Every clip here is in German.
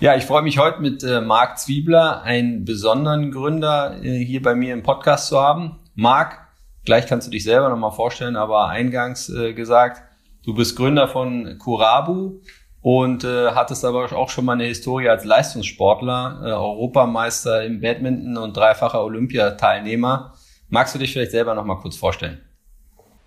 Ja, ich freue mich heute mit äh, Marc Zwiebler, einen besonderen Gründer, äh, hier bei mir im Podcast zu haben. Marc, gleich kannst du dich selber nochmal vorstellen, aber eingangs äh, gesagt, du bist Gründer von Kurabu und äh, hattest aber auch schon mal eine Historie als Leistungssportler, äh, Europameister im Badminton und dreifacher Olympiateilnehmer. Magst du dich vielleicht selber nochmal kurz vorstellen?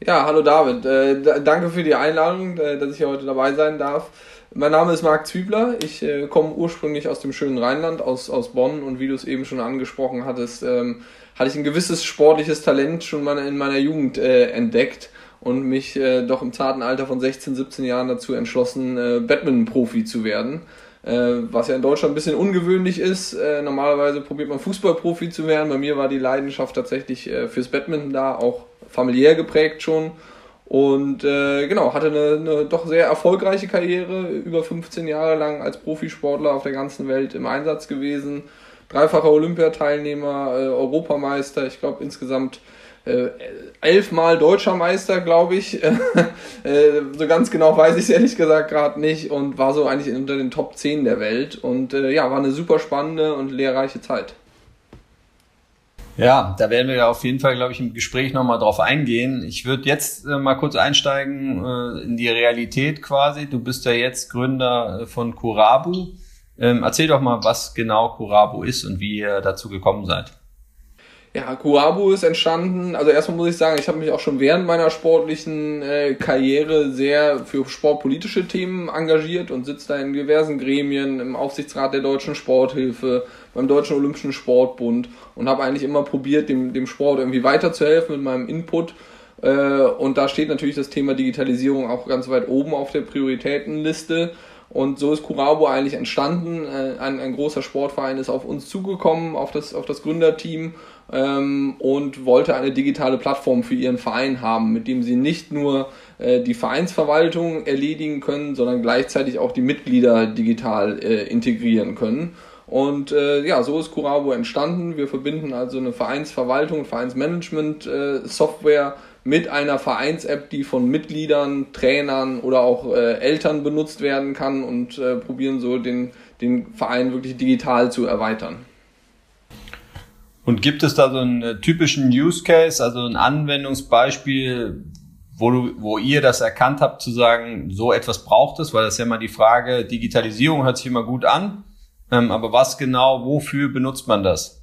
Ja, hallo David. Äh, danke für die Einladung, äh, dass ich hier heute dabei sein darf. Mein Name ist Marc Zwiebler. Ich äh, komme ursprünglich aus dem schönen Rheinland, aus, aus Bonn. Und wie du es eben schon angesprochen hattest, ähm, hatte ich ein gewisses sportliches Talent schon mal in meiner Jugend äh, entdeckt und mich äh, doch im zarten Alter von 16, 17 Jahren dazu entschlossen, äh, Badminton-Profi zu werden. Äh, was ja in Deutschland ein bisschen ungewöhnlich ist. Äh, normalerweise probiert man Fußballprofi zu werden. Bei mir war die Leidenschaft tatsächlich äh, fürs Badminton da, auch familiär geprägt schon. Und äh, genau, hatte eine, eine doch sehr erfolgreiche Karriere, über 15 Jahre lang als Profisportler auf der ganzen Welt im Einsatz gewesen. Dreifacher Olympiateilnehmer, äh, Europameister, ich glaube insgesamt äh, elfmal deutscher Meister, glaube ich. äh, so ganz genau weiß ich es ehrlich gesagt gerade nicht und war so eigentlich unter den Top 10 der Welt. Und äh, ja, war eine super spannende und lehrreiche Zeit. Ja, da werden wir auf jeden Fall, glaube ich, im Gespräch nochmal drauf eingehen. Ich würde jetzt äh, mal kurz einsteigen äh, in die Realität quasi. Du bist ja jetzt Gründer äh, von Kurabu. Ähm, erzähl doch mal, was genau Kurabu ist und wie ihr dazu gekommen seid. Ja, Kurabu ist entstanden. Also erstmal muss ich sagen, ich habe mich auch schon während meiner sportlichen äh, Karriere sehr für sportpolitische Themen engagiert und sitze da in diversen Gremien, im Aufsichtsrat der Deutschen Sporthilfe, beim Deutschen Olympischen Sportbund und habe eigentlich immer probiert, dem, dem Sport irgendwie weiterzuhelfen mit meinem Input. Äh, und da steht natürlich das Thema Digitalisierung auch ganz weit oben auf der Prioritätenliste. Und so ist Kurabo eigentlich entstanden. Äh, ein, ein großer Sportverein ist auf uns zugekommen, auf das, auf das Gründerteam ähm, und wollte eine digitale Plattform für ihren Verein haben, mit dem sie nicht nur äh, die Vereinsverwaltung erledigen können, sondern gleichzeitig auch die Mitglieder digital äh, integrieren können. Und äh, ja, so ist Kurabo entstanden. Wir verbinden also eine Vereinsverwaltung, Vereinsmanagement-Software mit einer Vereins-App, die von Mitgliedern, Trainern oder auch äh, Eltern benutzt werden kann und äh, probieren so den, den Verein wirklich digital zu erweitern. Und gibt es da so einen äh, typischen Use Case, also ein Anwendungsbeispiel, wo, du, wo ihr das erkannt habt, zu sagen, so etwas braucht es? Weil das ist ja immer die Frage, Digitalisierung hört sich immer gut an, ähm, aber was genau, wofür benutzt man das?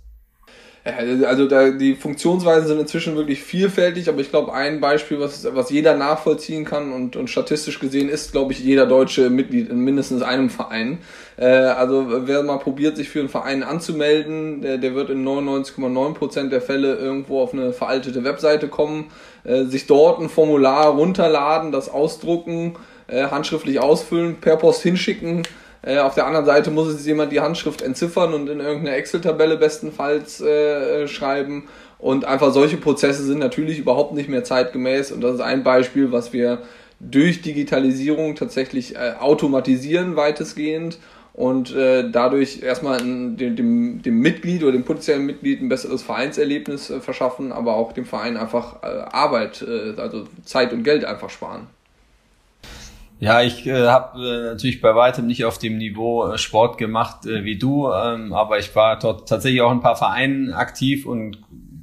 Also da, die Funktionsweisen sind inzwischen wirklich vielfältig, aber ich glaube, ein Beispiel, was, was jeder nachvollziehen kann und, und statistisch gesehen ist, glaube ich, jeder deutsche Mitglied in mindestens einem Verein. Äh, also wer mal probiert, sich für einen Verein anzumelden, der, der wird in 99,9% der Fälle irgendwo auf eine veraltete Webseite kommen, äh, sich dort ein Formular runterladen, das ausdrucken, äh, handschriftlich ausfüllen, per Post hinschicken, äh, auf der anderen Seite muss es jemand die Handschrift entziffern und in irgendeine Excel-Tabelle bestenfalls äh, schreiben. Und einfach solche Prozesse sind natürlich überhaupt nicht mehr zeitgemäß. Und das ist ein Beispiel, was wir durch Digitalisierung tatsächlich äh, automatisieren weitestgehend und äh, dadurch erstmal dem, dem, dem Mitglied oder dem potenziellen Mitglied ein besseres Vereinserlebnis äh, verschaffen, aber auch dem Verein einfach äh, Arbeit, äh, also Zeit und Geld einfach sparen. Ja, ich äh, habe äh, natürlich bei weitem nicht auf dem Niveau äh, Sport gemacht äh, wie du, ähm, aber ich war dort tatsächlich auch in ein paar Vereinen aktiv und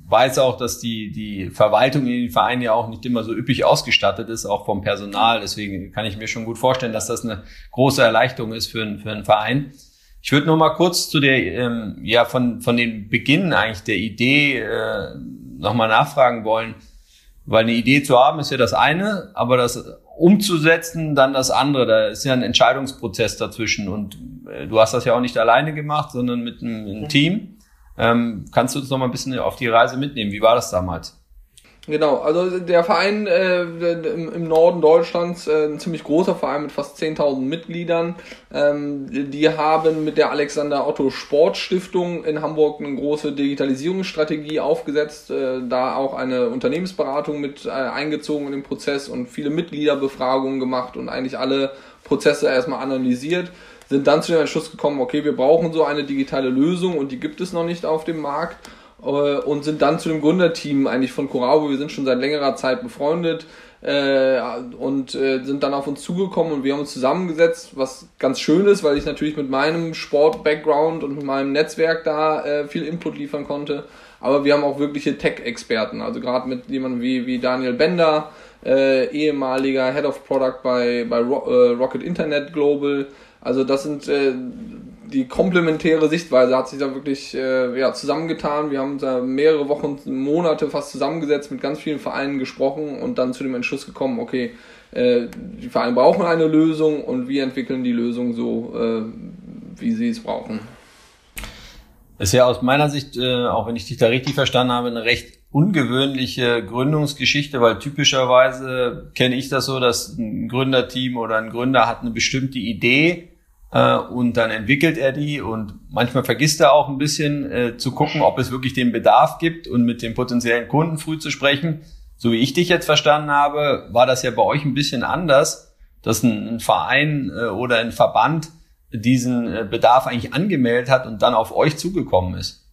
weiß auch, dass die, die Verwaltung in den Vereinen ja auch nicht immer so üppig ausgestattet ist, auch vom Personal. Deswegen kann ich mir schon gut vorstellen, dass das eine große Erleichterung ist für, einen für einen Verein. Ich würde noch mal kurz zu der, ähm, ja, von, von den Beginn eigentlich der Idee äh, nochmal nachfragen wollen. Weil eine Idee zu haben ist ja das eine, aber das umzusetzen, dann das andere. Da ist ja ein Entscheidungsprozess dazwischen und äh, du hast das ja auch nicht alleine gemacht, sondern mit einem, einem Team. Ähm, kannst du uns noch mal ein bisschen auf die Reise mitnehmen? Wie war das damals? Genau, also der Verein äh, im, im, Norden Deutschlands, äh, ein ziemlich großer Verein mit fast 10.000 Mitgliedern, ähm, die haben mit der Alexander Otto Sportstiftung in Hamburg eine große Digitalisierungsstrategie aufgesetzt, äh, da auch eine Unternehmensberatung mit äh, eingezogen in den Prozess und viele Mitgliederbefragungen gemacht und eigentlich alle Prozesse erstmal analysiert. Sind dann zu dem Entschluss gekommen, okay, wir brauchen so eine digitale Lösung und die gibt es noch nicht auf dem Markt und sind dann zu dem Gründerteam eigentlich von Corabo, wir sind schon seit längerer Zeit befreundet äh, und äh, sind dann auf uns zugekommen und wir haben uns zusammengesetzt, was ganz schön ist, weil ich natürlich mit meinem Sport-Background und mit meinem Netzwerk da äh, viel Input liefern konnte. Aber wir haben auch wirkliche Tech-Experten, also gerade mit jemandem wie, wie Daniel Bender, äh, ehemaliger Head of Product bei, bei Ro äh, Rocket Internet Global. Also das sind äh, die komplementäre Sichtweise hat sich da wirklich äh, ja, zusammengetan. Wir haben da mehrere Wochen, Monate fast zusammengesetzt, mit ganz vielen Vereinen gesprochen und dann zu dem Entschluss gekommen, okay, äh, die Vereine brauchen eine Lösung und wir entwickeln die Lösung so, äh, wie sie es brauchen. Ist ja aus meiner Sicht, äh, auch wenn ich dich da richtig verstanden habe, eine recht ungewöhnliche Gründungsgeschichte, weil typischerweise kenne ich das so, dass ein Gründerteam oder ein Gründer hat eine bestimmte Idee äh, und dann entwickelt er die und manchmal vergisst er auch ein bisschen äh, zu gucken, ob es wirklich den Bedarf gibt und mit dem potenziellen Kunden früh zu sprechen. So wie ich dich jetzt verstanden habe, war das ja bei euch ein bisschen anders, dass ein, ein Verein äh, oder ein Verband diesen äh, Bedarf eigentlich angemeldet hat und dann auf euch zugekommen ist.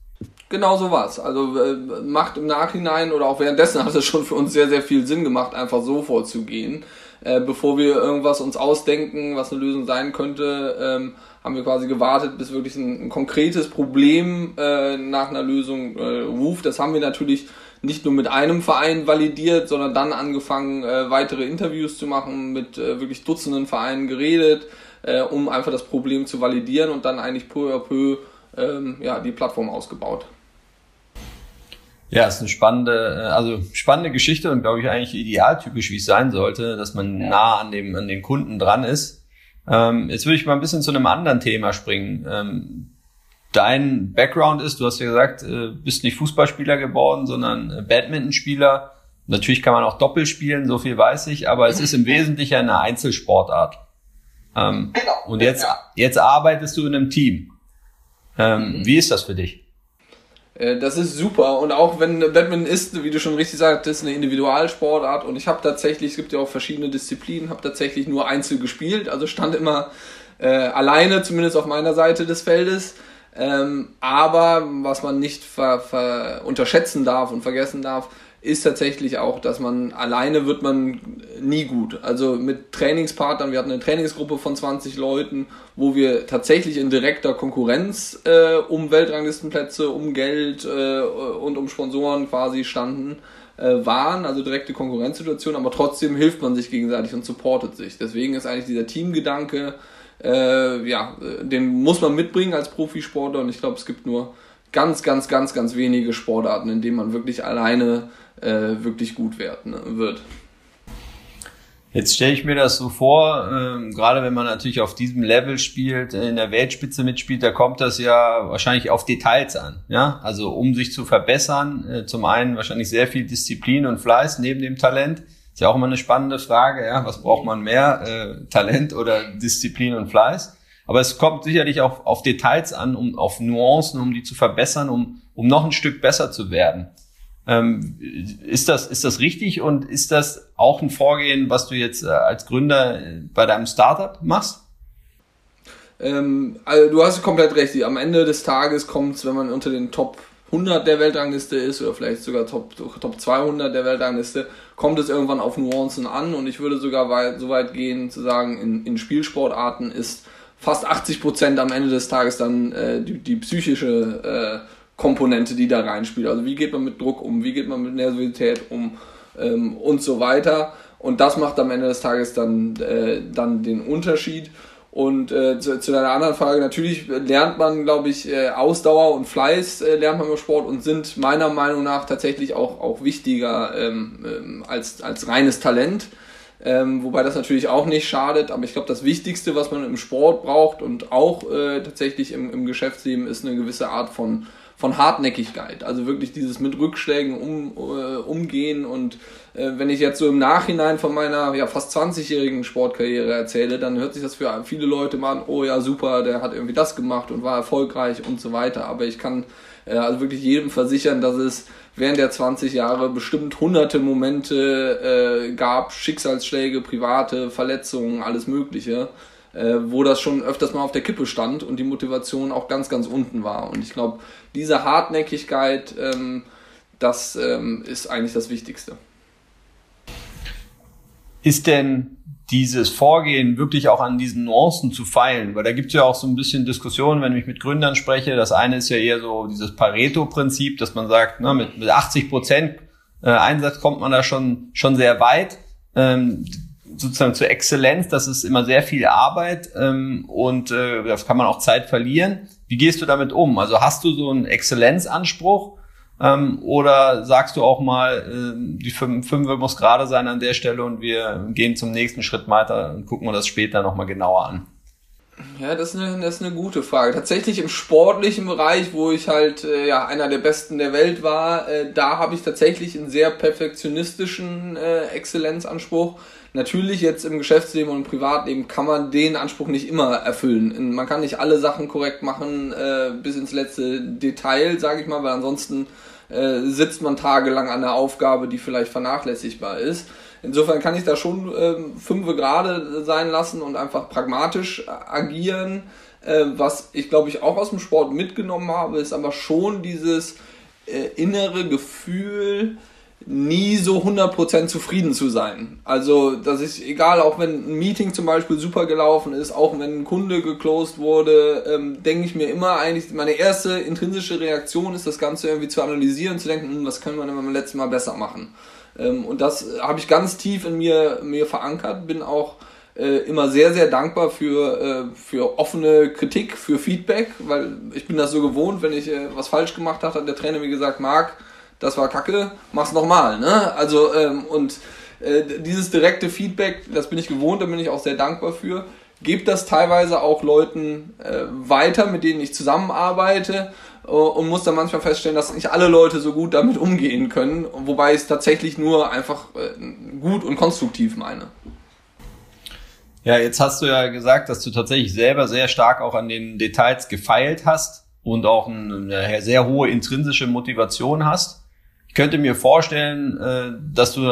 Genau so war's. Also äh, macht im Nachhinein oder auch währenddessen hat es schon für uns sehr, sehr viel Sinn gemacht, einfach so vorzugehen äh, bevor wir irgendwas uns ausdenken, was eine Lösung sein könnte, ähm, haben wir quasi gewartet, bis wirklich ein, ein konkretes Problem äh, nach einer Lösung äh, ruft. Das haben wir natürlich nicht nur mit einem Verein validiert, sondern dann angefangen, äh, weitere Interviews zu machen, mit äh, wirklich Dutzenden Vereinen geredet, äh, um einfach das Problem zu validieren und dann eigentlich peu à peu ähm, ja, die Plattform ausgebaut. Ja, ist eine spannende, äh, also spannende Geschichte und glaube ich eigentlich idealtypisch, wie es sein sollte, dass man ja. nah an dem, an den Kunden dran ist. Ähm, jetzt würde ich mal ein bisschen zu einem anderen Thema springen. Ähm, dein Background ist, du hast ja gesagt, äh, bist nicht Fußballspieler geworden, sondern äh, Badmintonspieler. Natürlich kann man auch Doppel spielen, so viel weiß ich, aber es ist im Wesentlichen eine Einzelsportart. Ähm, genau. Und jetzt, jetzt arbeitest du in einem Team. Ähm, mhm. Wie ist das für dich? Äh, das ist super. Und auch wenn Badminton ist, wie du schon richtig sagtest, eine Individualsportart. Und ich habe tatsächlich, es gibt ja auch verschiedene Disziplinen, habe tatsächlich nur Einzel gespielt, also stand immer äh, alleine, zumindest auf meiner Seite des Feldes. Ähm, aber was man nicht ver, ver unterschätzen darf und vergessen darf, ist tatsächlich auch, dass man alleine wird man nie gut. Also mit Trainingspartnern, wir hatten eine Trainingsgruppe von 20 Leuten, wo wir tatsächlich in direkter Konkurrenz äh, um Weltranglistenplätze, um Geld äh, und um Sponsoren quasi standen, äh, waren, also direkte Konkurrenzsituation, aber trotzdem hilft man sich gegenseitig und supportet sich. Deswegen ist eigentlich dieser Teamgedanke, äh, ja, den muss man mitbringen als Profisportler und ich glaube, es gibt nur ganz, ganz, ganz, ganz wenige Sportarten, in denen man wirklich alleine äh, wirklich gut wird, ne, wird. Jetzt stelle ich mir das so vor, ähm, gerade wenn man natürlich auf diesem Level spielt, in der Weltspitze mitspielt, da kommt das ja wahrscheinlich auf Details an. Ja, also um sich zu verbessern, äh, zum einen wahrscheinlich sehr viel Disziplin und Fleiß neben dem Talent. Ist ja auch immer eine spannende Frage, ja, was braucht man mehr, äh, Talent oder Disziplin und Fleiß? Aber es kommt sicherlich auch auf Details an, um auf Nuancen, um die zu verbessern, um, um noch ein Stück besser zu werden. Ähm, ist, das, ist das richtig und ist das auch ein Vorgehen, was du jetzt äh, als Gründer äh, bei deinem Startup machst? Ähm, also du hast komplett recht. Am Ende des Tages kommt es, wenn man unter den Top 100 der Weltrangliste ist oder vielleicht sogar Top, Top 200 der Weltrangliste, kommt es irgendwann auf Nuancen an und ich würde sogar so weit gehen zu sagen, in, in Spielsportarten ist fast 80 Prozent am Ende des Tages dann äh, die, die psychische äh, Komponente, die da reinspielt. Also wie geht man mit Druck um, wie geht man mit Nervosität um ähm, und so weiter. Und das macht am Ende des Tages dann, äh, dann den Unterschied. Und äh, zu, zu deiner anderen Frage, natürlich lernt man, glaube ich, äh, Ausdauer und Fleiß äh, lernt man im Sport und sind meiner Meinung nach tatsächlich auch, auch wichtiger ähm, ähm, als, als reines Talent. Ähm, wobei das natürlich auch nicht schadet, aber ich glaube, das Wichtigste, was man im Sport braucht und auch äh, tatsächlich im, im Geschäftsleben, ist eine gewisse Art von von Hartnäckigkeit. Also wirklich dieses mit Rückschlägen um, äh, umgehen und äh, wenn ich jetzt so im Nachhinein von meiner ja, fast 20-jährigen Sportkarriere erzähle, dann hört sich das für viele Leute mal an, oh ja, super, der hat irgendwie das gemacht und war erfolgreich und so weiter. Aber ich kann äh, also wirklich jedem versichern, dass es während der 20 Jahre bestimmt hunderte Momente äh, gab, Schicksalsschläge, private Verletzungen, alles Mögliche, äh, wo das schon öfters mal auf der Kippe stand und die Motivation auch ganz, ganz unten war. Und ich glaube, diese Hartnäckigkeit, ähm, das ähm, ist eigentlich das Wichtigste. Ist denn dieses Vorgehen wirklich auch an diesen Nuancen zu feilen, weil da gibt es ja auch so ein bisschen Diskussionen, wenn ich mit Gründern spreche. Das eine ist ja eher so dieses Pareto-Prinzip, dass man sagt, na, mit, mit 80 Prozent äh, Einsatz kommt man da schon, schon sehr weit. Ähm, sozusagen zur Exzellenz, das ist immer sehr viel Arbeit ähm, und äh, das kann man auch Zeit verlieren. Wie gehst du damit um? Also hast du so einen Exzellenzanspruch ähm, oder sagst du auch mal, äh, die 5 muss gerade sein an der Stelle und wir gehen zum nächsten Schritt weiter und gucken uns das später nochmal genauer an? Ja, das ist, eine, das ist eine gute Frage. Tatsächlich im sportlichen Bereich, wo ich halt äh, ja einer der Besten der Welt war, äh, da habe ich tatsächlich einen sehr perfektionistischen äh, Exzellenzanspruch. Natürlich jetzt im Geschäftsleben und im Privatleben kann man den Anspruch nicht immer erfüllen. Man kann nicht alle Sachen korrekt machen äh, bis ins letzte Detail, sage ich mal, weil ansonsten äh, sitzt man tagelang an der Aufgabe, die vielleicht vernachlässigbar ist. Insofern kann ich da schon äh, fünfe gerade sein lassen und einfach pragmatisch agieren. Äh, was ich glaube ich auch aus dem Sport mitgenommen habe, ist aber schon dieses äh, innere Gefühl, nie so 100% zufrieden zu sein. Also, dass ich, egal, auch wenn ein Meeting zum Beispiel super gelaufen ist, auch wenn ein Kunde geclosed wurde, ähm, denke ich mir immer eigentlich, meine erste intrinsische Reaktion ist, das Ganze irgendwie zu analysieren, zu denken, hm, was können wir denn beim letzten Mal besser machen. Ähm, und das habe ich ganz tief in mir, mir verankert, bin auch äh, immer sehr, sehr dankbar für, äh, für offene Kritik, für Feedback, weil ich bin das so gewohnt, wenn ich äh, was falsch gemacht habe, hat der Trainer mir gesagt, Marc, das war kacke, mach's nochmal. Ne? Also, ähm, und äh, dieses direkte Feedback, das bin ich gewohnt, da bin ich auch sehr dankbar für. Gebt das teilweise auch Leuten äh, weiter, mit denen ich zusammenarbeite äh, und muss dann manchmal feststellen, dass nicht alle Leute so gut damit umgehen können, wobei ich es tatsächlich nur einfach äh, gut und konstruktiv meine. Ja, jetzt hast du ja gesagt, dass du tatsächlich selber sehr stark auch an den Details gefeilt hast und auch eine sehr hohe intrinsische Motivation hast. Ich könnte mir vorstellen, äh, dass du,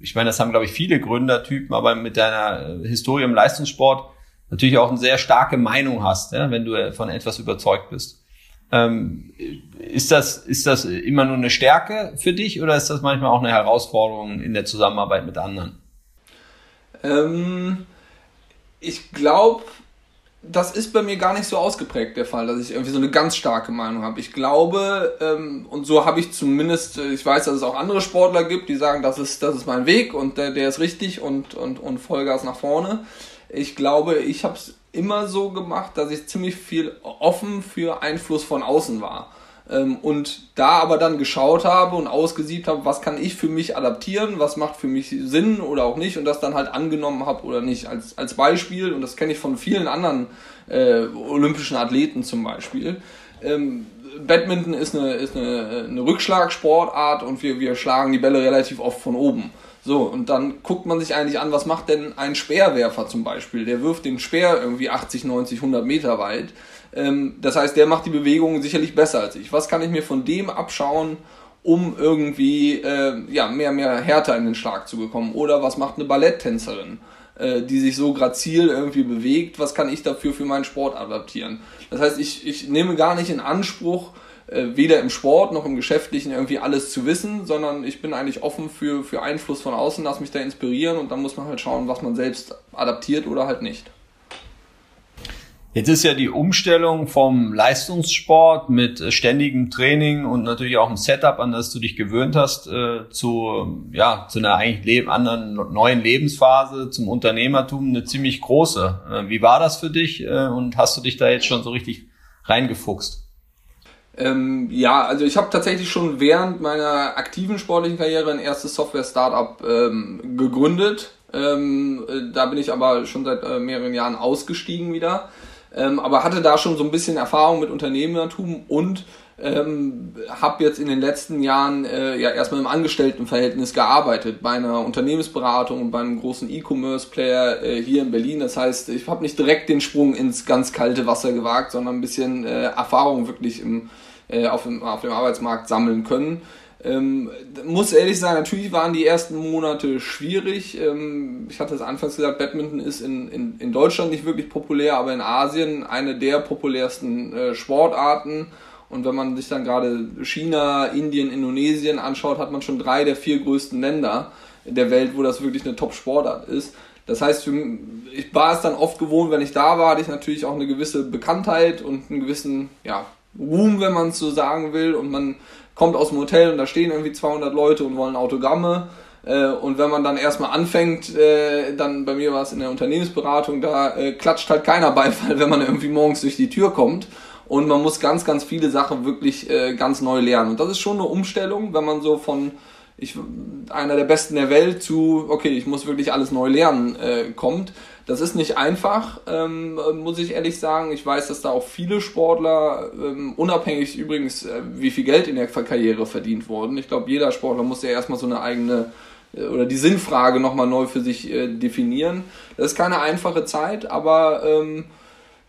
ich meine, das haben, glaube ich, viele Gründertypen, aber mit deiner Historie im Leistungssport natürlich auch eine sehr starke Meinung hast, ja, wenn du von etwas überzeugt bist. Ähm, ist das, ist das immer nur eine Stärke für dich oder ist das manchmal auch eine Herausforderung in der Zusammenarbeit mit anderen? Ähm, ich glaube, das ist bei mir gar nicht so ausgeprägt der Fall, dass ich irgendwie so eine ganz starke Meinung habe. Ich glaube, ähm, und so habe ich zumindest, äh, ich weiß, dass es auch andere Sportler gibt, die sagen, das ist, das ist mein Weg und der, der ist richtig und, und, und Vollgas nach vorne. Ich glaube, ich habe es immer so gemacht, dass ich ziemlich viel offen für Einfluss von außen war. Ähm, und da aber dann geschaut habe und ausgesiebt habe, was kann ich für mich adaptieren, was macht für mich Sinn oder auch nicht und das dann halt angenommen habe oder nicht. Als, als Beispiel, und das kenne ich von vielen anderen äh, olympischen Athleten zum Beispiel, ähm, Badminton ist eine, ist eine, eine Rückschlagsportart und wir, wir schlagen die Bälle relativ oft von oben. So, und dann guckt man sich eigentlich an, was macht denn ein Speerwerfer zum Beispiel? Der wirft den Speer irgendwie 80, 90, 100 Meter weit. Ähm, das heißt, der macht die Bewegung sicherlich besser als ich. Was kann ich mir von dem abschauen, um irgendwie äh, ja, mehr, mehr Härte in den Schlag zu bekommen? Oder was macht eine Balletttänzerin, äh, die sich so grazil irgendwie bewegt? Was kann ich dafür für meinen Sport adaptieren? Das heißt, ich, ich nehme gar nicht in Anspruch, äh, weder im Sport noch im Geschäftlichen irgendwie alles zu wissen, sondern ich bin eigentlich offen für, für Einfluss von außen, lass mich da inspirieren und dann muss man halt schauen, was man selbst adaptiert oder halt nicht. Jetzt ist ja die Umstellung vom Leistungssport mit äh, ständigem Training und natürlich auch ein Setup, an das du dich gewöhnt hast, äh, zu, ja, zu einer eigentlich anderen neuen Lebensphase, zum Unternehmertum, eine ziemlich große. Äh, wie war das für dich äh, und hast du dich da jetzt schon so richtig reingefuchst? Ähm, ja, also ich habe tatsächlich schon während meiner aktiven sportlichen Karriere ein erstes Software-Startup ähm, gegründet. Ähm, äh, da bin ich aber schon seit äh, mehreren Jahren ausgestiegen wieder ähm, aber hatte da schon so ein bisschen Erfahrung mit Unternehmertum und ähm, habe jetzt in den letzten Jahren äh, ja erstmal im Angestelltenverhältnis gearbeitet bei einer Unternehmensberatung und bei einem großen E-Commerce-Player äh, hier in Berlin. Das heißt, ich habe nicht direkt den Sprung ins ganz kalte Wasser gewagt, sondern ein bisschen äh, Erfahrung wirklich im, äh, auf, dem, auf dem Arbeitsmarkt sammeln können. Ähm, muss ehrlich sagen, natürlich waren die ersten Monate schwierig. Ähm, ich hatte es anfangs gesagt, Badminton ist in, in, in Deutschland nicht wirklich populär, aber in Asien eine der populärsten äh, Sportarten. Und wenn man sich dann gerade China, Indien, Indonesien anschaut, hat man schon drei der vier größten Länder der Welt, wo das wirklich eine Top-Sportart ist. Das heißt, ich war es dann oft gewohnt, wenn ich da war, hatte ich natürlich auch eine gewisse Bekanntheit und einen gewissen ja, Ruhm, wenn man es so sagen will. Und man kommt aus dem Hotel und da stehen irgendwie 200 Leute und wollen Autogramme. Äh, und wenn man dann erstmal anfängt, äh, dann bei mir war es in der Unternehmensberatung, da äh, klatscht halt keiner Beifall, wenn man irgendwie morgens durch die Tür kommt. Und man muss ganz, ganz viele Sachen wirklich ganz neu lernen. Und das ist schon eine Umstellung, wenn man so von ich, einer der Besten der Welt zu, okay, ich muss wirklich alles neu lernen, kommt. Das ist nicht einfach, ähm, muss ich ehrlich sagen. Ich weiß, dass da auch viele Sportler, ähm, unabhängig übrigens, äh, wie viel Geld in der Karriere verdient wurden. Ich glaube, jeder Sportler muss ja erstmal so eine eigene äh, oder die Sinnfrage nochmal neu für sich äh, definieren. Das ist keine einfache Zeit, aber ähm,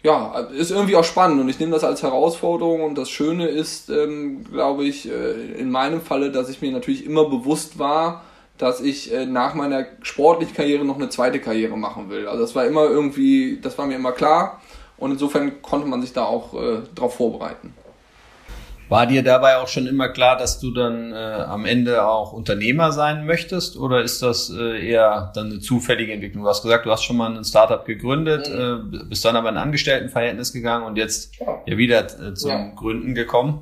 ja, ist irgendwie auch spannend und ich nehme das als Herausforderung und das Schöne ist, ähm, glaube ich, äh, in meinem Falle, dass ich mir natürlich immer bewusst war, dass ich äh, nach meiner sportlichen Karriere noch eine zweite Karriere machen will. Also das war immer irgendwie, das war mir immer klar und insofern konnte man sich da auch äh, darauf vorbereiten. War dir dabei auch schon immer klar, dass du dann äh, am Ende auch Unternehmer sein möchtest oder ist das äh, eher dann eine zufällige Entwicklung? Du hast gesagt, du hast schon mal ein Startup gegründet, mhm. äh, bist dann aber in ein Angestelltenverhältnis gegangen und jetzt ja, ja wieder äh, zum ja. Gründen gekommen.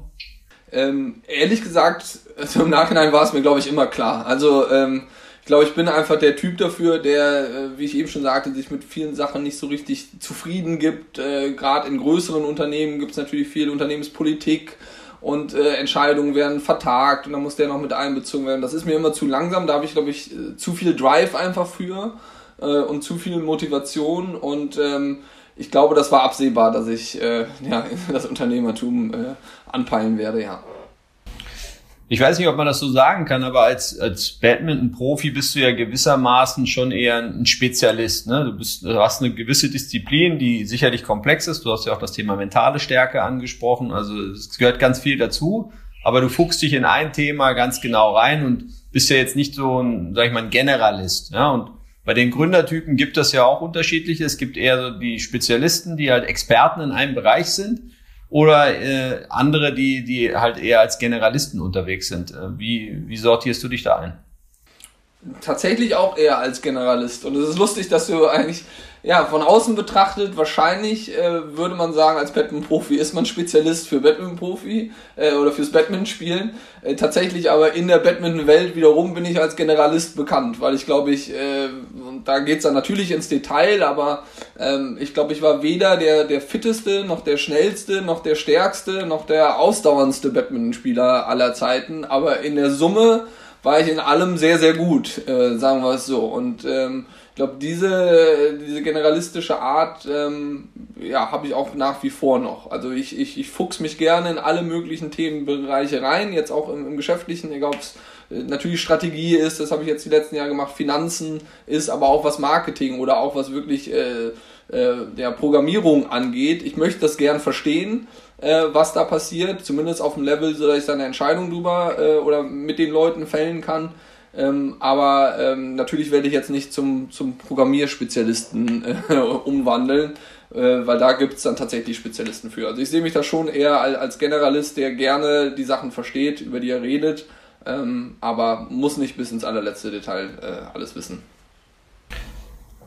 Ähm, ehrlich gesagt, also im Nachhinein war es mir, glaube ich, immer klar. Also ähm, ich glaube, ich bin einfach der Typ dafür, der, äh, wie ich eben schon sagte, sich mit vielen Sachen nicht so richtig zufrieden gibt. Äh, Gerade in größeren Unternehmen gibt es natürlich viel Unternehmenspolitik und äh, Entscheidungen werden vertagt und dann muss der noch mit einbezogen werden. Das ist mir immer zu langsam, da habe ich, glaube ich, äh, zu viel Drive einfach für äh, und zu viel Motivation und ähm, ich glaube, das war absehbar, dass ich äh, ja, das Unternehmertum äh, anpeilen werde, ja. Ich weiß nicht, ob man das so sagen kann, aber als, als Badminton-Profi bist du ja gewissermaßen schon eher ein Spezialist. Ne? Du, bist, du hast eine gewisse Disziplin, die sicherlich komplex ist. Du hast ja auch das Thema mentale Stärke angesprochen. Also es gehört ganz viel dazu. Aber du fuchst dich in ein Thema ganz genau rein und bist ja jetzt nicht so ein, sag ich mal, ein Generalist. Ja? Und bei den Gründertypen gibt es ja auch unterschiedliche. Es gibt eher so die Spezialisten, die halt Experten in einem Bereich sind oder äh, andere, die, die halt eher als Generalisten unterwegs sind. Äh, wie, wie sortierst du dich da ein? Tatsächlich auch eher als Generalist. Und es ist lustig, dass du eigentlich ja, von außen betrachtet, wahrscheinlich äh, würde man sagen, als Badminton-Profi ist man Spezialist für Badminton-Profi äh, oder fürs Badminton-Spielen. Äh, tatsächlich aber in der Badminton-Welt wiederum bin ich als Generalist bekannt, weil ich glaube ich, äh, und da geht's dann natürlich ins Detail, aber ähm, ich glaube, ich war weder der, der fitteste, noch der schnellste, noch der stärkste, noch der ausdauerndste Badminton-Spieler aller Zeiten, aber in der Summe war ich in allem sehr, sehr gut, äh, sagen wir es so. Und ähm, glaube, diese, diese generalistische Art ähm, ja, habe ich auch nach wie vor noch. Also ich, ich, ich fuchs mich gerne in alle möglichen Themenbereiche rein, jetzt auch im, im Geschäftlichen, egal ob es äh, natürlich Strategie ist, das habe ich jetzt die letzten Jahre gemacht, Finanzen ist, aber auch was Marketing oder auch was wirklich äh, äh, der Programmierung angeht. Ich möchte das gern verstehen, äh, was da passiert, zumindest auf dem Level, so dass ich dann eine Entscheidung drüber äh, oder mit den Leuten fällen kann. Ähm, aber ähm, natürlich werde ich jetzt nicht zum, zum Programmierspezialisten äh, umwandeln, äh, weil da gibt es dann tatsächlich Spezialisten für. Also ich sehe mich da schon eher als Generalist, der gerne die Sachen versteht, über die er redet, ähm, aber muss nicht bis ins allerletzte Detail äh, alles wissen.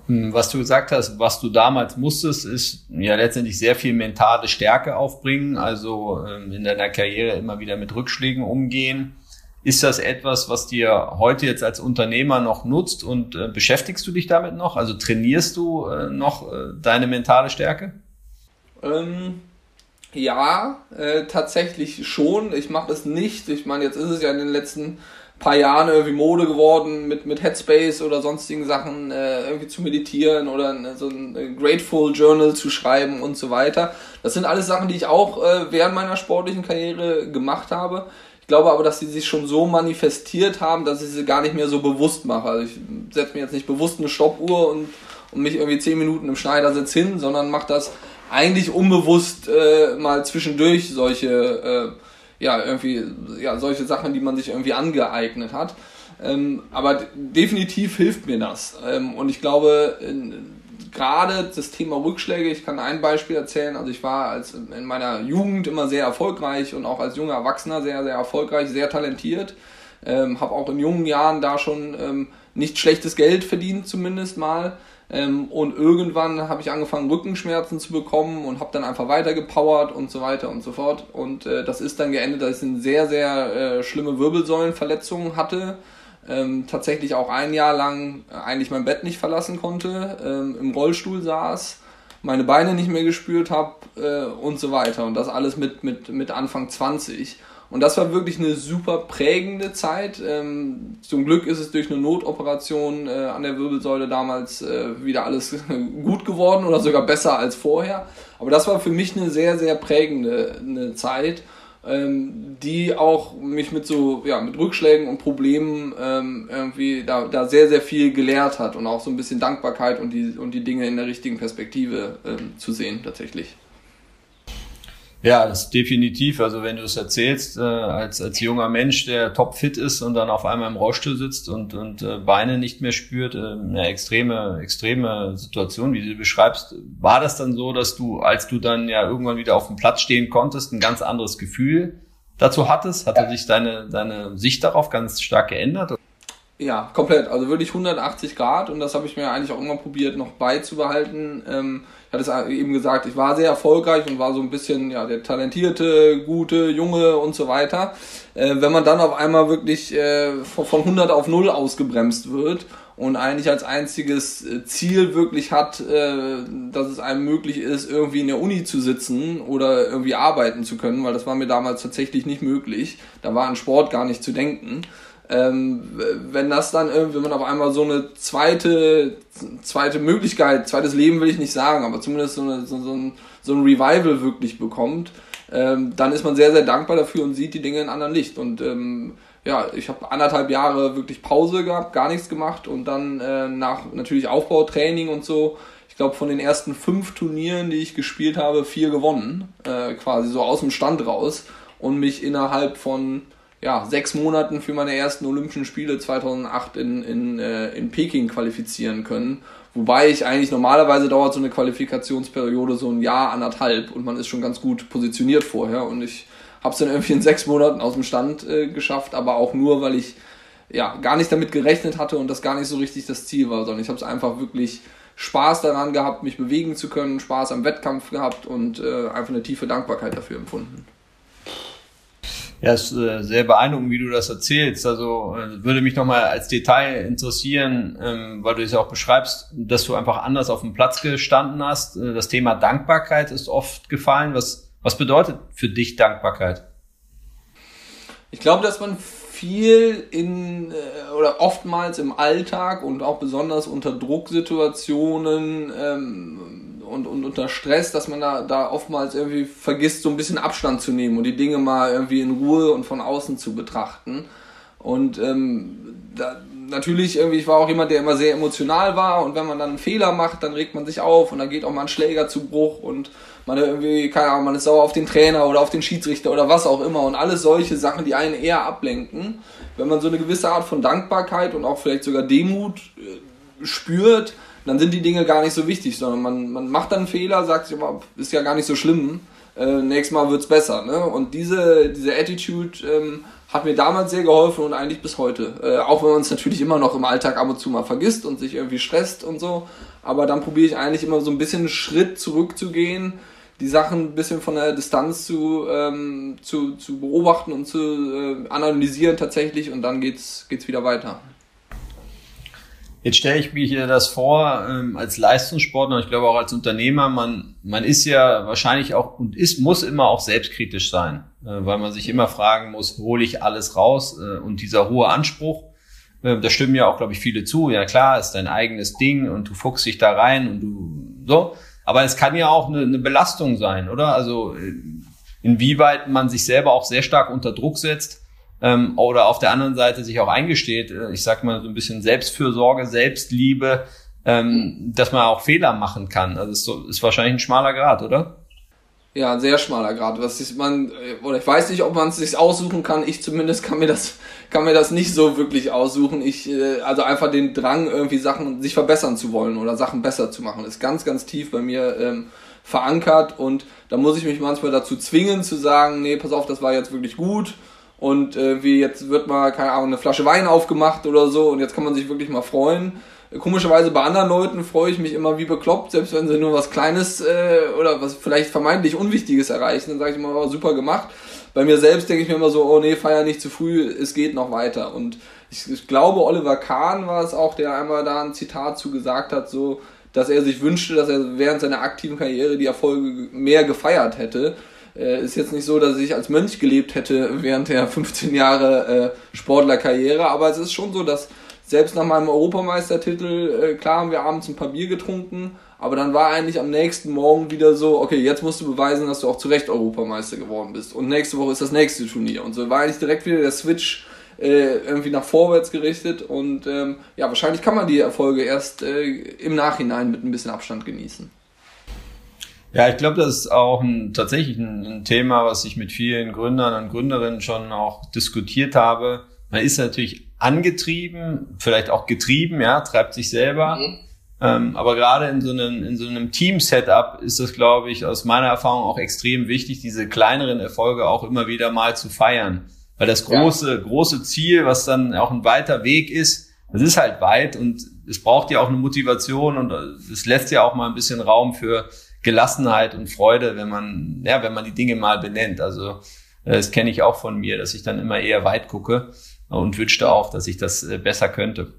Hm, was du gesagt hast, was du damals musstest, ist ja letztendlich sehr viel mentale Stärke aufbringen, also ähm, in deiner Karriere immer wieder mit Rückschlägen umgehen ist das etwas, was dir heute jetzt als Unternehmer noch nutzt und äh, beschäftigst du dich damit noch? Also trainierst du äh, noch äh, deine mentale Stärke? Ähm, ja, äh, tatsächlich schon. Ich mache es nicht. Ich meine, jetzt ist es ja in den letzten paar Jahren irgendwie Mode geworden, mit, mit Headspace oder sonstigen Sachen äh, irgendwie zu meditieren oder so ein Grateful Journal zu schreiben und so weiter. Das sind alles Sachen, die ich auch äh, während meiner sportlichen Karriere gemacht habe. Ich glaube aber, dass sie sich schon so manifestiert haben, dass ich sie gar nicht mehr so bewusst mache. Also ich setze mir jetzt nicht bewusst eine Stoppuhr und, und mich irgendwie zehn Minuten im Schneidersitz hin, sondern mache das eigentlich unbewusst äh, mal zwischendurch solche äh, ja, irgendwie, ja, solche Sachen, die man sich irgendwie angeeignet hat. Ähm, aber definitiv hilft mir das. Ähm, und ich glaube, gerade das Thema Rückschläge, ich kann ein Beispiel erzählen. Also ich war als in meiner Jugend immer sehr erfolgreich und auch als junger Erwachsener sehr, sehr erfolgreich, sehr talentiert. Ähm, habe auch in jungen Jahren da schon ähm, nicht schlechtes Geld verdient, zumindest mal. Ähm, und irgendwann habe ich angefangen, Rückenschmerzen zu bekommen und habe dann einfach weiter gepowert und so weiter und so fort. Und äh, das ist dann geendet, dass ich eine sehr, sehr äh, schlimme Wirbelsäulenverletzung hatte. Ähm, tatsächlich auch ein Jahr lang äh, eigentlich mein Bett nicht verlassen konnte, ähm, im Rollstuhl saß, meine Beine nicht mehr gespürt habe äh, und so weiter. Und das alles mit, mit, mit Anfang 20. Und das war wirklich eine super prägende Zeit. Ähm, zum Glück ist es durch eine Notoperation äh, an der Wirbelsäule damals äh, wieder alles gut geworden oder sogar besser als vorher. Aber das war für mich eine sehr, sehr prägende eine Zeit, ähm, die auch mich mit so, ja, mit Rückschlägen und Problemen ähm, irgendwie da, da sehr, sehr viel gelehrt hat und auch so ein bisschen Dankbarkeit und die, und die Dinge in der richtigen Perspektive ähm, zu sehen tatsächlich. Ja, das ist definitiv. Also wenn du es erzählst, äh, als, als junger Mensch, der topfit ist und dann auf einmal im Rollstuhl sitzt und, und äh, Beine nicht mehr spürt, äh, eine extreme, extreme Situation, wie du beschreibst, war das dann so, dass du, als du dann ja irgendwann wieder auf dem Platz stehen konntest, ein ganz anderes Gefühl dazu hattest? Hatte sich deine, deine Sicht darauf ganz stark geändert? Ja, komplett. Also wirklich 180 Grad und das habe ich mir eigentlich auch immer probiert noch beizubehalten. Ähm, ich hatte es eben gesagt, ich war sehr erfolgreich und war so ein bisschen ja der talentierte, gute, junge und so weiter. Äh, wenn man dann auf einmal wirklich äh, von, von 100 auf 0 ausgebremst wird und eigentlich als einziges äh, Ziel wirklich hat, äh, dass es einem möglich ist, irgendwie in der Uni zu sitzen oder irgendwie arbeiten zu können, weil das war mir damals tatsächlich nicht möglich. Da war an Sport gar nicht zu denken ähm, wenn das dann irgendwie, wenn man auf einmal so eine zweite, zweite Möglichkeit, zweites Leben will ich nicht sagen, aber zumindest so, eine, so, so, ein, so ein Revival wirklich bekommt, ähm, dann ist man sehr, sehr dankbar dafür und sieht die Dinge in anderen Licht. Und ähm, ja, ich habe anderthalb Jahre wirklich Pause gehabt, gar nichts gemacht und dann äh, nach natürlich Aufbautraining und so, ich glaube von den ersten fünf Turnieren, die ich gespielt habe, vier gewonnen, äh, quasi so aus dem Stand raus und mich innerhalb von ja, sechs Monaten für meine ersten Olympischen Spiele 2008 in, in, äh, in Peking qualifizieren können. Wobei ich eigentlich normalerweise dauert so eine Qualifikationsperiode so ein Jahr, anderthalb und man ist schon ganz gut positioniert vorher und ich habe es dann irgendwie in sechs Monaten aus dem Stand äh, geschafft, aber auch nur, weil ich ja gar nicht damit gerechnet hatte und das gar nicht so richtig das Ziel war, sondern ich habe es einfach wirklich Spaß daran gehabt, mich bewegen zu können, Spaß am Wettkampf gehabt und äh, einfach eine tiefe Dankbarkeit dafür empfunden. Ja, ist äh, sehr beeindruckend, wie du das erzählst. Also äh, würde mich nochmal als Detail interessieren, ähm, weil du es ja auch beschreibst, dass du einfach anders auf dem Platz gestanden hast. Äh, das Thema Dankbarkeit ist oft gefallen. Was, was bedeutet für dich Dankbarkeit? Ich glaube, dass man viel in oder oftmals im Alltag und auch besonders unter Drucksituationen ähm, und, und unter Stress, dass man da, da oftmals irgendwie vergisst, so ein bisschen Abstand zu nehmen und die Dinge mal irgendwie in Ruhe und von außen zu betrachten. Und ähm, da, natürlich irgendwie, ich war auch jemand, der immer sehr emotional war und wenn man dann einen Fehler macht, dann regt man sich auf und dann geht auch mal ein Schläger zu Bruch und man irgendwie, keine Ahnung, man ist sauer auf den Trainer oder auf den Schiedsrichter oder was auch immer und alles solche Sachen, die einen eher ablenken. Wenn man so eine gewisse Art von Dankbarkeit und auch vielleicht sogar Demut äh, spürt, dann sind die Dinge gar nicht so wichtig, sondern man, man macht dann Fehler, sagt sich immer, ist ja gar nicht so schlimm, äh, nächstes Mal wird's besser. Ne? Und diese, diese Attitude ähm, hat mir damals sehr geholfen und eigentlich bis heute. Äh, auch wenn man es natürlich immer noch im Alltag ab und zu mal vergisst und sich irgendwie stresst und so. Aber dann probiere ich eigentlich immer so ein bisschen einen Schritt zurückzugehen, die Sachen ein bisschen von der Distanz zu, ähm, zu, zu beobachten und zu äh, analysieren tatsächlich und dann geht's, geht's wieder weiter. Jetzt stelle ich mir hier das vor, ähm, als Leistungssportler ich glaube auch als Unternehmer, man, man ist ja wahrscheinlich auch und ist, muss immer auch selbstkritisch sein. äh, weil man sich immer fragen muss, hole ich alles raus? Äh, und dieser hohe Anspruch, äh, da stimmen ja auch, glaube ich, viele zu. Ja klar, ist dein eigenes Ding und du fuchst dich da rein und du so. Aber es kann ja auch eine, eine Belastung sein, oder? Also inwieweit man sich selber auch sehr stark unter Druck setzt ähm, oder auf der anderen Seite sich auch eingesteht, ich sag mal so ein bisschen Selbstfürsorge, Selbstliebe, ähm, dass man auch Fehler machen kann. Also ist, so, ist wahrscheinlich ein schmaler Grad, oder? Ja, ein sehr schmaler Grad. Was ist man, äh, oder ich weiß nicht, ob man es sich aussuchen kann. Ich zumindest kann mir das, kann mir das nicht so wirklich aussuchen. Ich, äh, also einfach den Drang, irgendwie Sachen, sich verbessern zu wollen oder Sachen besser zu machen, ist ganz, ganz tief bei mir ähm, verankert und da muss ich mich manchmal dazu zwingen zu sagen, nee, pass auf, das war jetzt wirklich gut und äh, wie jetzt wird mal, keine Ahnung, eine Flasche Wein aufgemacht oder so und jetzt kann man sich wirklich mal freuen Komischerweise bei anderen Leuten freue ich mich immer wie bekloppt, selbst wenn sie nur was Kleines äh, oder was vielleicht vermeintlich Unwichtiges erreichen, dann sage ich immer, oh, super gemacht. Bei mir selbst denke ich mir immer so, oh nee, feier nicht zu früh, es geht noch weiter. Und ich, ich glaube, Oliver Kahn war es auch, der einmal da ein Zitat zu gesagt hat, so, dass er sich wünschte, dass er während seiner aktiven Karriere die Erfolge mehr gefeiert hätte. Äh, ist jetzt nicht so, dass ich als Mönch gelebt hätte während der 15 Jahre äh, Sportlerkarriere, aber es ist schon so, dass selbst nach meinem Europameistertitel, äh, klar haben wir abends ein paar Bier getrunken, aber dann war eigentlich am nächsten Morgen wieder so, okay, jetzt musst du beweisen, dass du auch zu Recht Europameister geworden bist. Und nächste Woche ist das nächste Turnier. Und so war eigentlich direkt wieder der Switch äh, irgendwie nach vorwärts gerichtet. Und ähm, ja, wahrscheinlich kann man die Erfolge erst äh, im Nachhinein mit ein bisschen Abstand genießen. Ja, ich glaube, das ist auch ein, tatsächlich ein, ein Thema, was ich mit vielen Gründern und Gründerinnen schon auch diskutiert habe. Man ist natürlich angetrieben, vielleicht auch getrieben, ja, treibt sich selber. Mhm. Ähm, aber gerade in so einem, in so einem Team-Setup ist das, glaube ich, aus meiner Erfahrung auch extrem wichtig, diese kleineren Erfolge auch immer wieder mal zu feiern. Weil das große, ja. große Ziel, was dann auch ein weiter Weg ist, das ist halt weit und es braucht ja auch eine Motivation und es lässt ja auch mal ein bisschen Raum für Gelassenheit und Freude, wenn man, ja, wenn man die Dinge mal benennt. Also, äh, das kenne ich auch von mir, dass ich dann immer eher weit gucke und wünschte auch, dass ich das äh, besser könnte.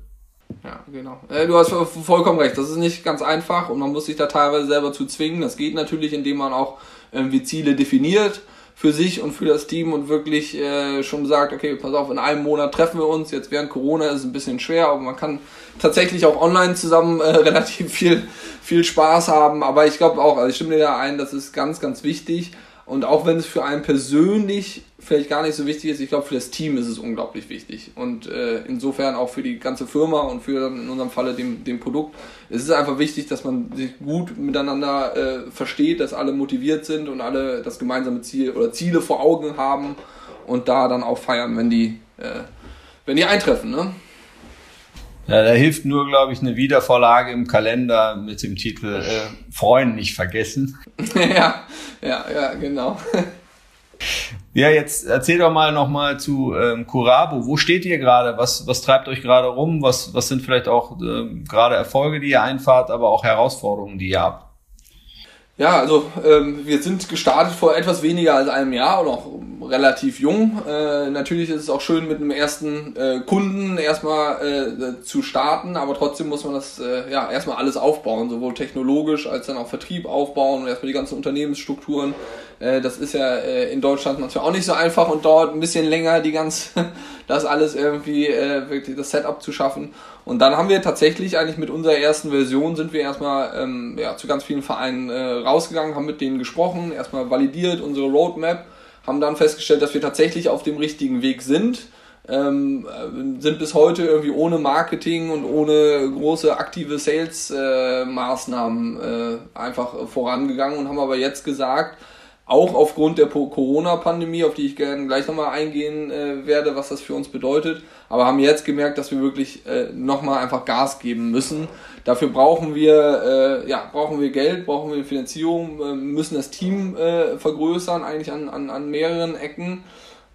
Ja, genau. Äh, du hast vollkommen recht. Das ist nicht ganz einfach und man muss sich da teilweise selber zu zwingen. Das geht natürlich, indem man auch irgendwie Ziele definiert für sich und für das Team und wirklich äh, schon sagt, okay, pass auf, in einem Monat treffen wir uns. Jetzt während Corona ist es ein bisschen schwer, aber man kann tatsächlich auch online zusammen äh, relativ viel, viel Spaß haben. Aber ich glaube auch, also ich stimme dir da ein, das ist ganz, ganz wichtig. Und auch wenn es für einen persönlich vielleicht gar nicht so wichtig ist, ich glaube, für das Team ist es unglaublich wichtig. Und äh, insofern auch für die ganze Firma und für in unserem Falle dem, dem Produkt. Es ist einfach wichtig, dass man sich gut miteinander äh, versteht, dass alle motiviert sind und alle das gemeinsame Ziel oder Ziele vor Augen haben und da dann auch feiern, wenn die, äh, wenn die eintreffen. Ne? Ja, da hilft nur, glaube ich, eine Wiedervorlage im Kalender mit dem Titel äh, Freuen nicht vergessen. ja, ja, ja, genau. ja, jetzt erzähl doch mal nochmal zu ähm, Curabo. Wo steht ihr gerade? Was, was treibt euch gerade rum? Was, was sind vielleicht auch äh, gerade Erfolge, die ihr einfahrt, aber auch Herausforderungen, die ihr habt? Ja, also ähm, wir sind gestartet vor etwas weniger als einem Jahr und auch relativ jung. Äh, natürlich ist es auch schön, mit einem ersten äh, Kunden erstmal äh, zu starten, aber trotzdem muss man das äh, ja erstmal alles aufbauen, sowohl technologisch als dann auch Vertrieb aufbauen und erstmal die ganzen Unternehmensstrukturen. Äh, das ist ja äh, in Deutschland manchmal auch nicht so einfach und dauert ein bisschen länger, die ganz das alles irgendwie äh, wirklich das Setup zu schaffen. Und dann haben wir tatsächlich eigentlich mit unserer ersten Version sind wir erstmal ähm, ja, zu ganz vielen Vereinen äh, rausgegangen, haben mit denen gesprochen, erstmal validiert unsere Roadmap haben dann festgestellt, dass wir tatsächlich auf dem richtigen Weg sind. Ähm, sind bis heute irgendwie ohne Marketing und ohne große aktive Sales-Maßnahmen äh, äh, einfach vorangegangen und haben aber jetzt gesagt, auch aufgrund der Corona-Pandemie, auf die ich gerne gleich nochmal eingehen äh, werde, was das für uns bedeutet, aber haben jetzt gemerkt, dass wir wirklich äh, nochmal einfach Gas geben müssen. Dafür brauchen wir, äh, ja, brauchen wir Geld, brauchen wir Finanzierung, äh, müssen das Team äh, vergrößern, eigentlich an, an, an mehreren Ecken.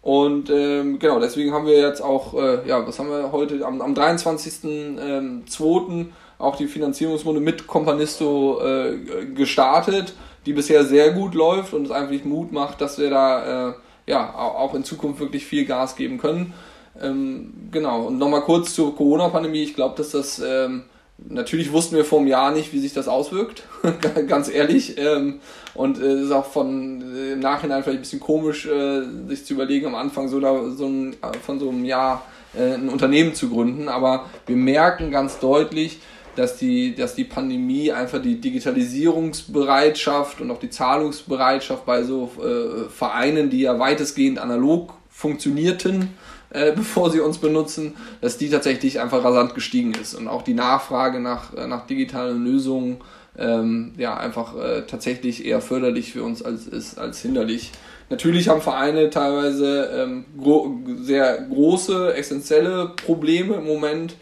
Und ähm, genau, deswegen haben wir jetzt auch, äh, ja, was haben wir heute, am, am 23.02. Ähm, auch die Finanzierungsrunde mit Companisto äh, gestartet die bisher sehr gut läuft und es einfach Mut macht, dass wir da äh, ja auch in Zukunft wirklich viel Gas geben können. Ähm, genau, und nochmal kurz zur Corona-Pandemie. Ich glaube, dass das ähm, natürlich wussten wir vor einem Jahr nicht, wie sich das auswirkt, ganz ehrlich. Ähm, und es ist auch von äh, im Nachhinein vielleicht ein bisschen komisch, äh, sich zu überlegen, am Anfang so, da, so ein, von so einem Jahr äh, ein Unternehmen zu gründen. Aber wir merken ganz deutlich, dass die, dass die Pandemie einfach die Digitalisierungsbereitschaft und auch die Zahlungsbereitschaft bei so äh, Vereinen, die ja weitestgehend analog funktionierten, äh, bevor sie uns benutzen, dass die tatsächlich einfach rasant gestiegen ist und auch die Nachfrage nach, äh, nach digitalen Lösungen ähm, ja einfach äh, tatsächlich eher förderlich für uns als ist als hinderlich. Natürlich haben Vereine teilweise ähm, gro sehr große, essentielle Probleme im Moment,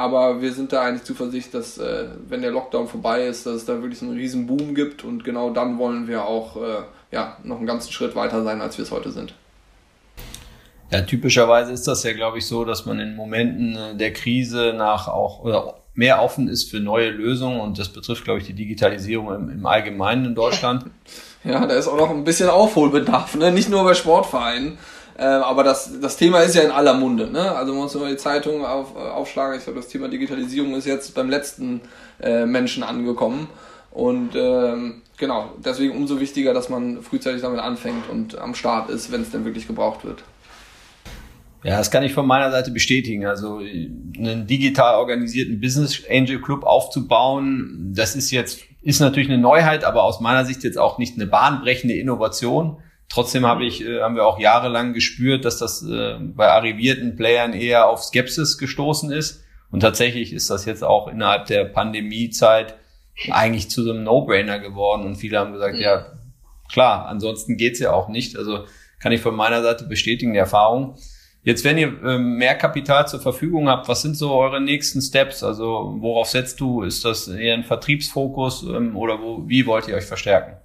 aber wir sind da eigentlich zuversichtlich, dass äh, wenn der Lockdown vorbei ist, dass es da wirklich einen riesen Boom gibt und genau dann wollen wir auch äh, ja, noch einen ganzen Schritt weiter sein, als wir es heute sind. Ja, typischerweise ist das ja, glaube ich, so, dass man in Momenten äh, der Krise nach auch oder mehr offen ist für neue Lösungen und das betrifft, glaube ich, die Digitalisierung im, im Allgemeinen in Deutschland. Ja, da ist auch noch ein bisschen Aufholbedarf, ne? nicht nur bei Sportvereinen. Äh, aber das, das Thema ist ja in aller Munde. Ne? Also man muss nur die Zeitung auf, äh, aufschlagen. Ich glaube, das Thema Digitalisierung ist jetzt beim letzten äh, Menschen angekommen. Und ähm, genau, deswegen umso wichtiger, dass man frühzeitig damit anfängt und am Start ist, wenn es denn wirklich gebraucht wird. Ja, das kann ich von meiner Seite bestätigen. Also einen digital organisierten Business Angel Club aufzubauen, das ist jetzt, ist natürlich eine Neuheit, aber aus meiner Sicht jetzt auch nicht eine bahnbrechende Innovation. Trotzdem habe ich, äh, haben wir auch jahrelang gespürt, dass das äh, bei arrivierten Playern eher auf Skepsis gestoßen ist. Und tatsächlich ist das jetzt auch innerhalb der Pandemiezeit eigentlich zu so einem No-Brainer geworden. Und viele haben gesagt, ja, klar, ansonsten geht's ja auch nicht. Also kann ich von meiner Seite bestätigen, die Erfahrung. Jetzt, wenn ihr ähm, mehr Kapital zur Verfügung habt, was sind so eure nächsten Steps? Also worauf setzt du? Ist das eher ein Vertriebsfokus ähm, oder wo, wie wollt ihr euch verstärken?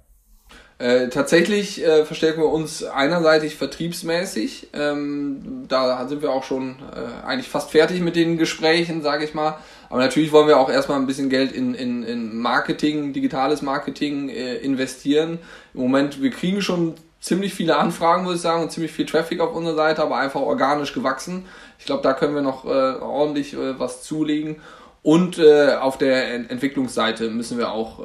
Äh, tatsächlich äh, verstärken wir uns einerseitig vertriebsmäßig. Ähm, da sind wir auch schon äh, eigentlich fast fertig mit den Gesprächen, sage ich mal. Aber natürlich wollen wir auch erstmal ein bisschen Geld in, in, in Marketing, digitales Marketing äh, investieren. Im Moment, wir kriegen schon ziemlich viele Anfragen, muss ich sagen, und ziemlich viel Traffic auf unserer Seite, aber einfach organisch gewachsen. Ich glaube, da können wir noch äh, ordentlich äh, was zulegen. Und auf der Ent Entwicklungsseite müssen wir auch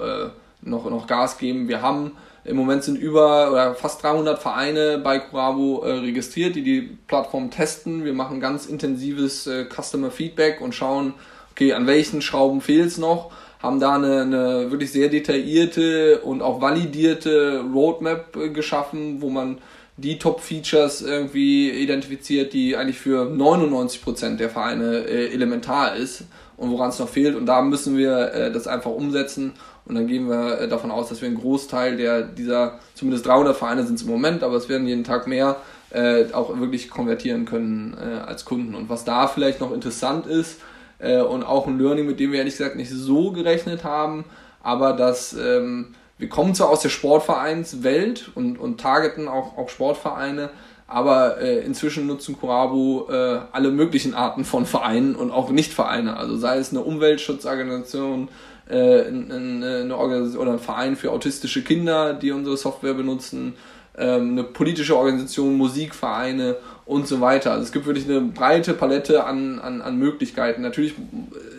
noch, noch Gas geben. Wir haben im Moment sind über oder fast 300 Vereine bei Curabo äh, registriert, die die Plattform testen. Wir machen ganz intensives äh, Customer Feedback und schauen, okay, an welchen Schrauben fehlt es noch haben da eine, eine wirklich sehr detaillierte und auch validierte Roadmap äh, geschaffen, wo man die Top-Features irgendwie identifiziert, die eigentlich für 99% der Vereine äh, elementar ist und woran es noch fehlt. Und da müssen wir äh, das einfach umsetzen. Und dann gehen wir äh, davon aus, dass wir einen Großteil der dieser, zumindest 300 Vereine sind es im Moment, aber es werden jeden Tag mehr, äh, auch wirklich konvertieren können äh, als Kunden. Und was da vielleicht noch interessant ist, äh, und auch ein Learning, mit dem wir ehrlich gesagt nicht so gerechnet haben, aber dass ähm, wir kommen zwar aus der Sportvereinswelt und, und targeten auch, auch Sportvereine, aber äh, inzwischen nutzen Corabu äh, alle möglichen Arten von Vereinen und auch Nichtvereine. Also sei es eine Umweltschutzorganisation, äh, eine Organisation oder ein Verein für autistische Kinder, die unsere Software benutzen, ähm, eine politische Organisation, Musikvereine und so weiter. Also es gibt wirklich eine breite Palette an, an, an Möglichkeiten. Natürlich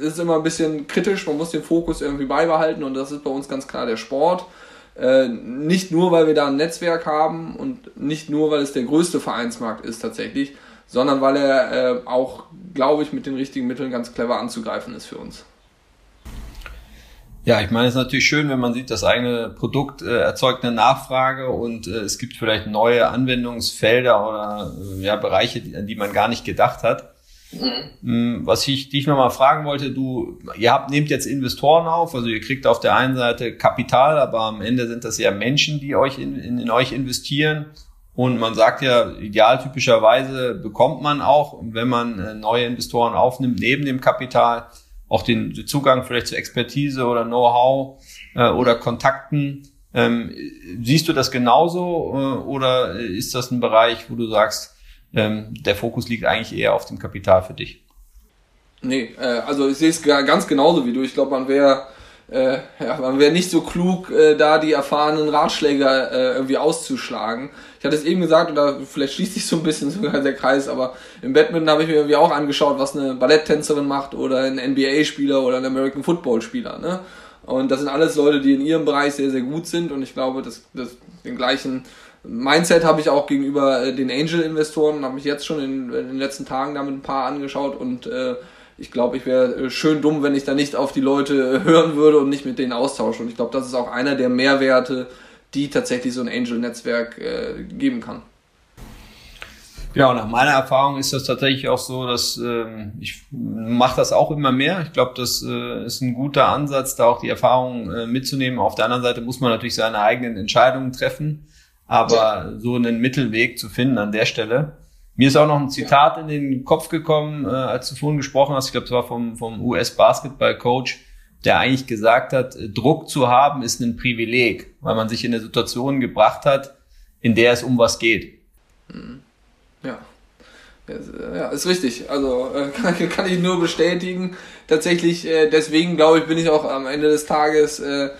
ist es immer ein bisschen kritisch, man muss den Fokus irgendwie beibehalten und das ist bei uns ganz klar der Sport. Äh, nicht nur, weil wir da ein Netzwerk haben und nicht nur, weil es der größte Vereinsmarkt ist tatsächlich, sondern weil er äh, auch, glaube ich, mit den richtigen Mitteln ganz clever anzugreifen ist für uns. Ja, ich meine, es ist natürlich schön, wenn man sieht, das eigene Produkt äh, erzeugt eine Nachfrage und äh, es gibt vielleicht neue Anwendungsfelder oder äh, ja, Bereiche, an die man gar nicht gedacht hat. Mhm. Was ich dich nochmal fragen wollte, du, ihr habt, nehmt jetzt Investoren auf, also ihr kriegt auf der einen Seite Kapital, aber am Ende sind das ja Menschen, die euch in, in, in euch investieren. Und man sagt ja, idealtypischerweise bekommt man auch, wenn man äh, neue Investoren aufnimmt, neben dem Kapital auch den Zugang vielleicht zu Expertise oder Know-how äh, oder Kontakten. Ähm, siehst du das genauso äh, oder ist das ein Bereich, wo du sagst, ähm, der Fokus liegt eigentlich eher auf dem Kapital für dich? Nee, äh, also ich sehe es ganz genauso wie du. Ich glaube, man wäre äh, ja, man wäre nicht so klug, äh, da die erfahrenen Ratschläger äh, irgendwie auszuschlagen. Ich hatte es eben gesagt, oder vielleicht schließt sich so ein bisschen sogar der Kreis, aber im Badminton habe ich mir irgendwie auch angeschaut, was eine Balletttänzerin macht oder ein NBA-Spieler oder ein American Football-Spieler. Ne? Und das sind alles Leute, die in ihrem Bereich sehr, sehr gut sind und ich glaube, dass, dass den gleichen Mindset habe ich auch gegenüber äh, den Angel-Investoren, habe mich jetzt schon in, in, den letzten Tagen damit ein paar angeschaut und äh, ich glaube, ich wäre äh, schön dumm, wenn ich da nicht auf die Leute äh, hören würde und nicht mit denen austausche. Und ich glaube, das ist auch einer der Mehrwerte, die tatsächlich so ein Angel-Netzwerk äh, geben kann. Ja, nach meiner Erfahrung ist das tatsächlich auch so, dass ähm, ich mache das auch immer mehr. Ich glaube, das äh, ist ein guter Ansatz, da auch die Erfahrung äh, mitzunehmen. Auf der anderen Seite muss man natürlich seine eigenen Entscheidungen treffen, aber so einen Mittelweg zu finden an der Stelle. Mir ist auch noch ein Zitat in den Kopf gekommen, äh, als du vorhin gesprochen hast. Ich glaube, es war vom, vom US-Basketball-Coach, der eigentlich gesagt hat, äh, Druck zu haben ist ein Privileg, weil man sich in eine Situation gebracht hat, in der es um was geht. Hm. Ja. Ja, ist richtig. Also äh, kann, kann ich nur bestätigen. Tatsächlich, äh, deswegen glaube ich, bin ich auch am Ende des Tages äh,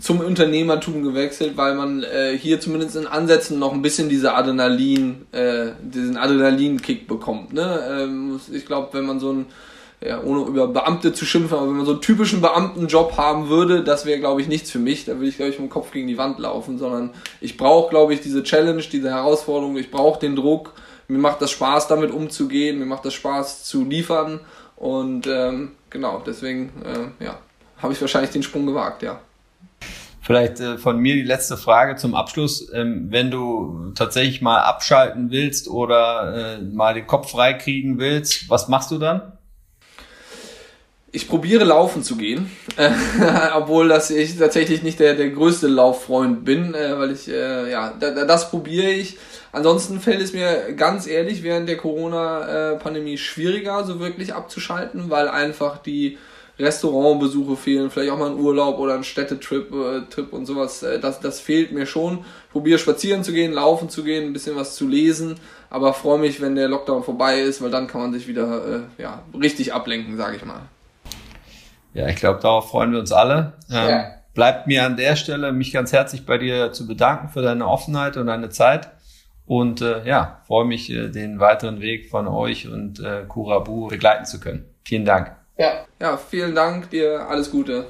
zum Unternehmertum gewechselt, weil man äh, hier zumindest in Ansätzen noch ein bisschen diese Adrenalin, äh, diesen Adrenalin-Kick bekommt. Ne? Ähm, ich glaube, wenn man so ein, ja, ohne über Beamte zu schimpfen, aber wenn man so einen typischen Beamtenjob haben würde, das wäre, glaube ich, nichts für mich. Da würde ich, glaube ich, mit dem Kopf gegen die Wand laufen, sondern ich brauche, glaube ich, diese Challenge, diese Herausforderung, ich brauche den Druck. Mir macht das Spaß, damit umzugehen, mir macht das Spaß zu liefern und ähm, genau, deswegen äh, ja, habe ich wahrscheinlich den Sprung gewagt, ja. Vielleicht äh, von mir die letzte Frage zum Abschluss. Ähm, wenn du tatsächlich mal abschalten willst oder äh, mal den Kopf frei kriegen willst, was machst du dann? Ich probiere laufen zu gehen, äh, obwohl dass ich tatsächlich nicht der, der größte Lauffreund bin, äh, weil ich, äh, ja, da, das probiere ich. Ansonsten fällt es mir ganz ehrlich während der Corona-Pandemie schwieriger, so wirklich abzuschalten, weil einfach die Restaurantbesuche fehlen, vielleicht auch mal ein Urlaub oder ein Städtetrip äh, Trip und sowas. Äh, das, das fehlt mir schon. Ich probiere spazieren zu gehen, laufen zu gehen, ein bisschen was zu lesen, aber freue mich, wenn der Lockdown vorbei ist, weil dann kann man sich wieder äh, ja, richtig ablenken, sage ich mal. Ja, ich glaube, darauf freuen wir uns alle. Ähm, ja. Bleibt mir an der Stelle, mich ganz herzlich bei dir zu bedanken für deine Offenheit und deine Zeit. Und äh, ja, freue mich, äh, den weiteren Weg von euch und äh, Kurabu begleiten zu können. Vielen Dank. Ja. Ja, vielen Dank dir. Alles Gute.